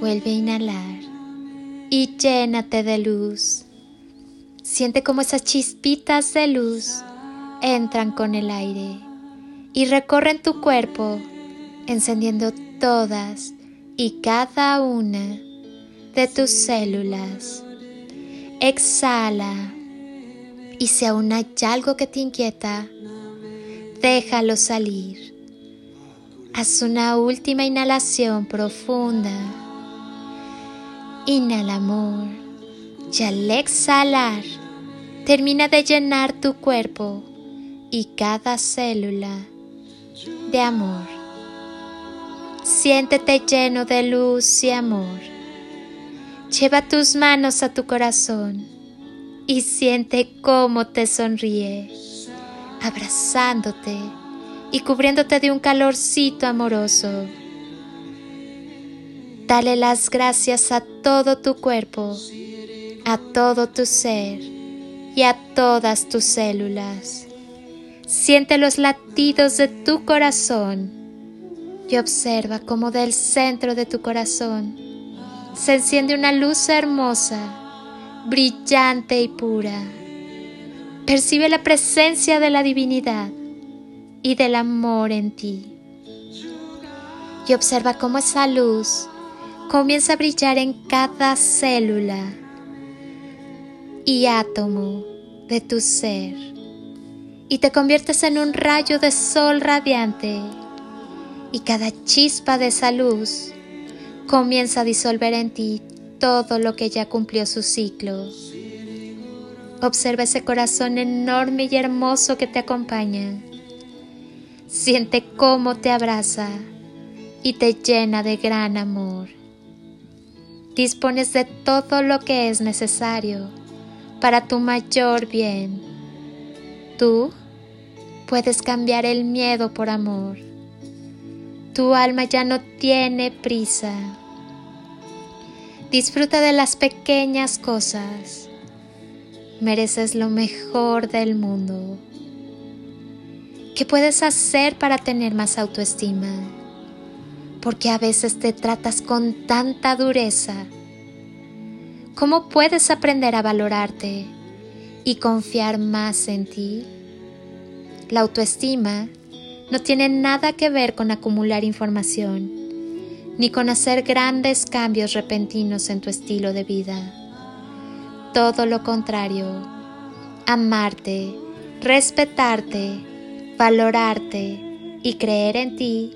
Vuelve a inhalar y llénate de luz. Siente como esas chispitas de luz entran con el aire y recorren tu cuerpo, encendiendo todas y cada una de tus células. Exhala y si aún hay algo que te inquieta, déjalo salir. Haz una última inhalación profunda. Inhala amor y al exhalar termina de llenar tu cuerpo y cada célula de amor. Siéntete lleno de luz y amor. Lleva tus manos a tu corazón y siente cómo te sonríe, abrazándote y cubriéndote de un calorcito amoroso. Dale las gracias a todo tu cuerpo, a todo tu ser y a todas tus células. Siente los latidos de tu corazón y observa cómo del centro de tu corazón se enciende una luz hermosa brillante y pura. Percibe la presencia de la divinidad y del amor en ti. Y observa cómo esa luz comienza a brillar en cada célula y átomo de tu ser. Y te conviertes en un rayo de sol radiante. Y cada chispa de esa luz comienza a disolver en ti todo lo que ya cumplió su ciclo. Observa ese corazón enorme y hermoso que te acompaña. Siente cómo te abraza y te llena de gran amor. Dispones de todo lo que es necesario para tu mayor bien. Tú puedes cambiar el miedo por amor. Tu alma ya no tiene prisa Disfruta de las pequeñas cosas. Mereces lo mejor del mundo. ¿Qué puedes hacer para tener más autoestima? Porque a veces te tratas con tanta dureza. ¿Cómo puedes aprender a valorarte y confiar más en ti? La autoestima no tiene nada que ver con acumular información ni con hacer grandes cambios repentinos en tu estilo de vida. Todo lo contrario, amarte, respetarte, valorarte y creer en ti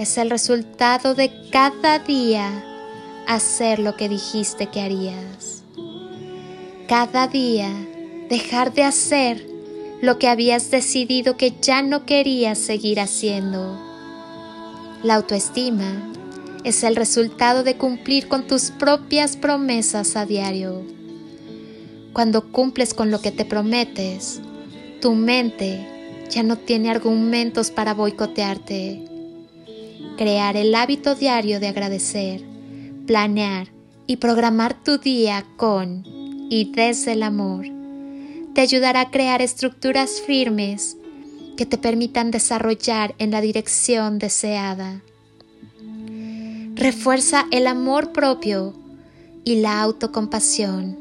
es el resultado de cada día hacer lo que dijiste que harías. Cada día dejar de hacer lo que habías decidido que ya no querías seguir haciendo. La autoestima es el resultado de cumplir con tus propias promesas a diario. Cuando cumples con lo que te prometes, tu mente ya no tiene argumentos para boicotearte. Crear el hábito diario de agradecer, planear y programar tu día con y desde el amor te ayudará a crear estructuras firmes que te permitan desarrollar en la dirección deseada refuerza el amor propio y la autocompasión.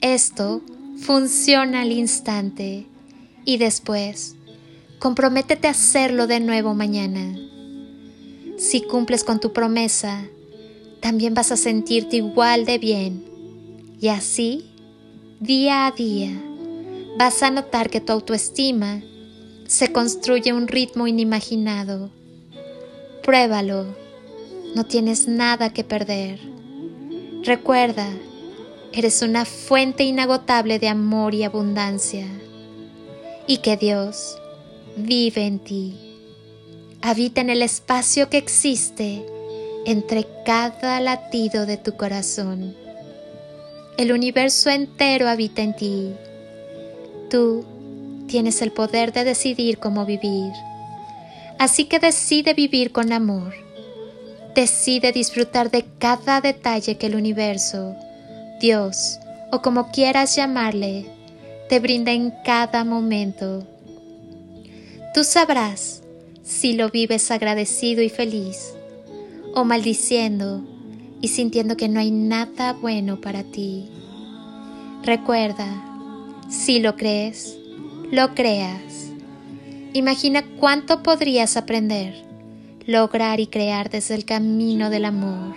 Esto funciona al instante y después comprométete a hacerlo de nuevo mañana. Si cumples con tu promesa, también vas a sentirte igual de bien y así, día a día, vas a notar que tu autoestima se construye a un ritmo inimaginado. Pruébalo no tienes nada que perder. Recuerda, eres una fuente inagotable de amor y abundancia y que Dios vive en ti. Habita en el espacio que existe entre cada latido de tu corazón. El universo entero habita en ti. Tú tienes el poder de decidir cómo vivir. Así que decide vivir con amor. Decide disfrutar de cada detalle que el universo, Dios o como quieras llamarle, te brinda en cada momento. Tú sabrás si lo vives agradecido y feliz o maldiciendo y sintiendo que no hay nada bueno para ti. Recuerda, si lo crees, lo creas. Imagina cuánto podrías aprender, lograr y crear desde el camino del amor.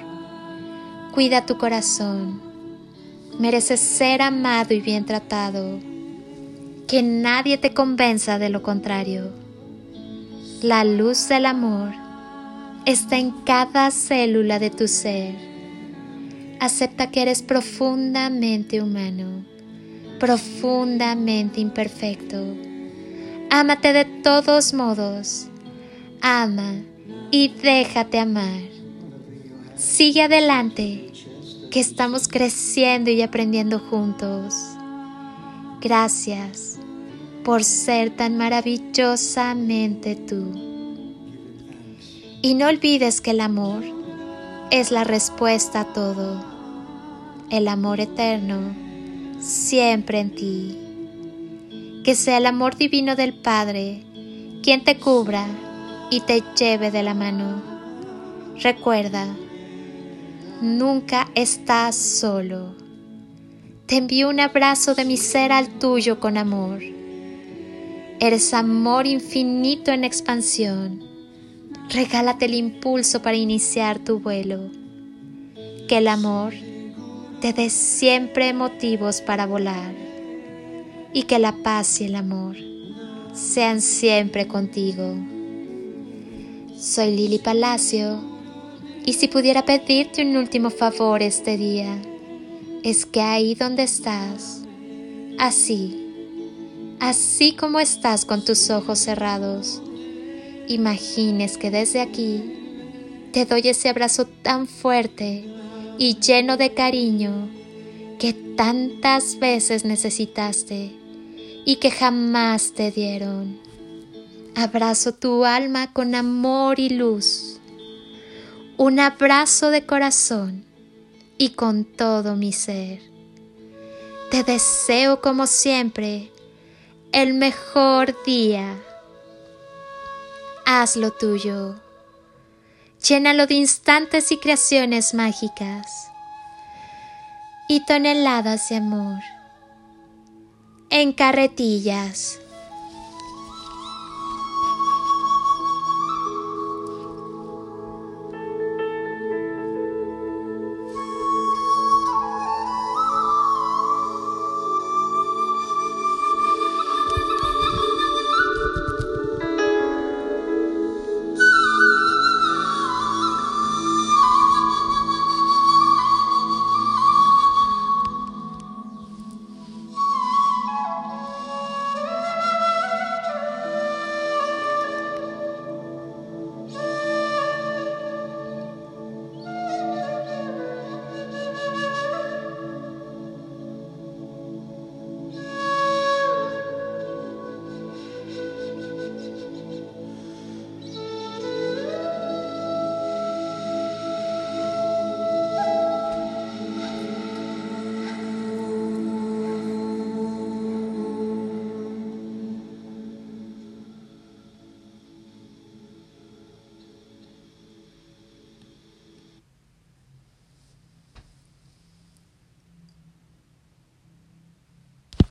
Cuida tu corazón. Mereces ser amado y bien tratado. Que nadie te convenza de lo contrario. La luz del amor está en cada célula de tu ser. Acepta que eres profundamente humano, profundamente imperfecto. Ámate de todos modos. Ama y déjate amar. Sigue adelante, que estamos creciendo y aprendiendo juntos. Gracias por ser tan maravillosamente tú. Y no olvides que el amor es la respuesta a todo. El amor eterno siempre en ti. Que sea el amor divino del Padre quien te cubra y te lleve de la mano. Recuerda, nunca estás solo. Te envío un abrazo de mi ser al tuyo con amor. Eres amor infinito en expansión regálate el impulso para iniciar tu vuelo. Que el amor te dé siempre motivos para volar y que la paz y el amor sean siempre contigo. Soy Lili Palacio y si pudiera pedirte un último favor este día, es que ahí donde estás, así, así como estás con tus ojos cerrados, imagines que desde aquí te doy ese abrazo tan fuerte y lleno de cariño que tantas veces necesitaste y que jamás te dieron. Abrazo tu alma con amor y luz. Un abrazo de corazón y con todo mi ser. Te deseo como siempre el mejor día hazlo tuyo. Llénalo de instantes y creaciones mágicas y toneladas de amor en carretillas.